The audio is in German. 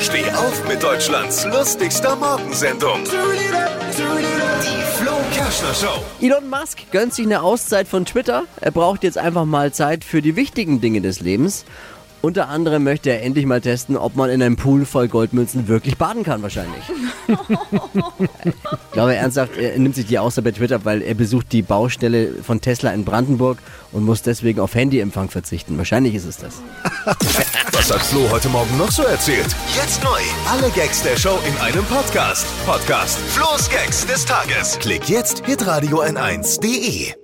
Steh auf mit Deutschlands lustigster Morgensendung. Die Flo Kerschner Show. Elon Musk gönnt sich eine Auszeit von Twitter. Er braucht jetzt einfach mal Zeit für die wichtigen Dinge des Lebens. Unter anderem möchte er endlich mal testen, ob man in einem Pool voll Goldmünzen wirklich baden kann, wahrscheinlich. ich glaube ernsthaft, er nimmt sich die Auszeit bei Twitter, weil er besucht die Baustelle von Tesla in Brandenburg und muss deswegen auf Handyempfang verzichten. Wahrscheinlich ist es das. Was hat Flo heute Morgen noch so erzählt? Jetzt neu. Alle Gags der Show in einem Podcast. Podcast Flo's Gags des Tages. Klick jetzt, hitradio n1.de.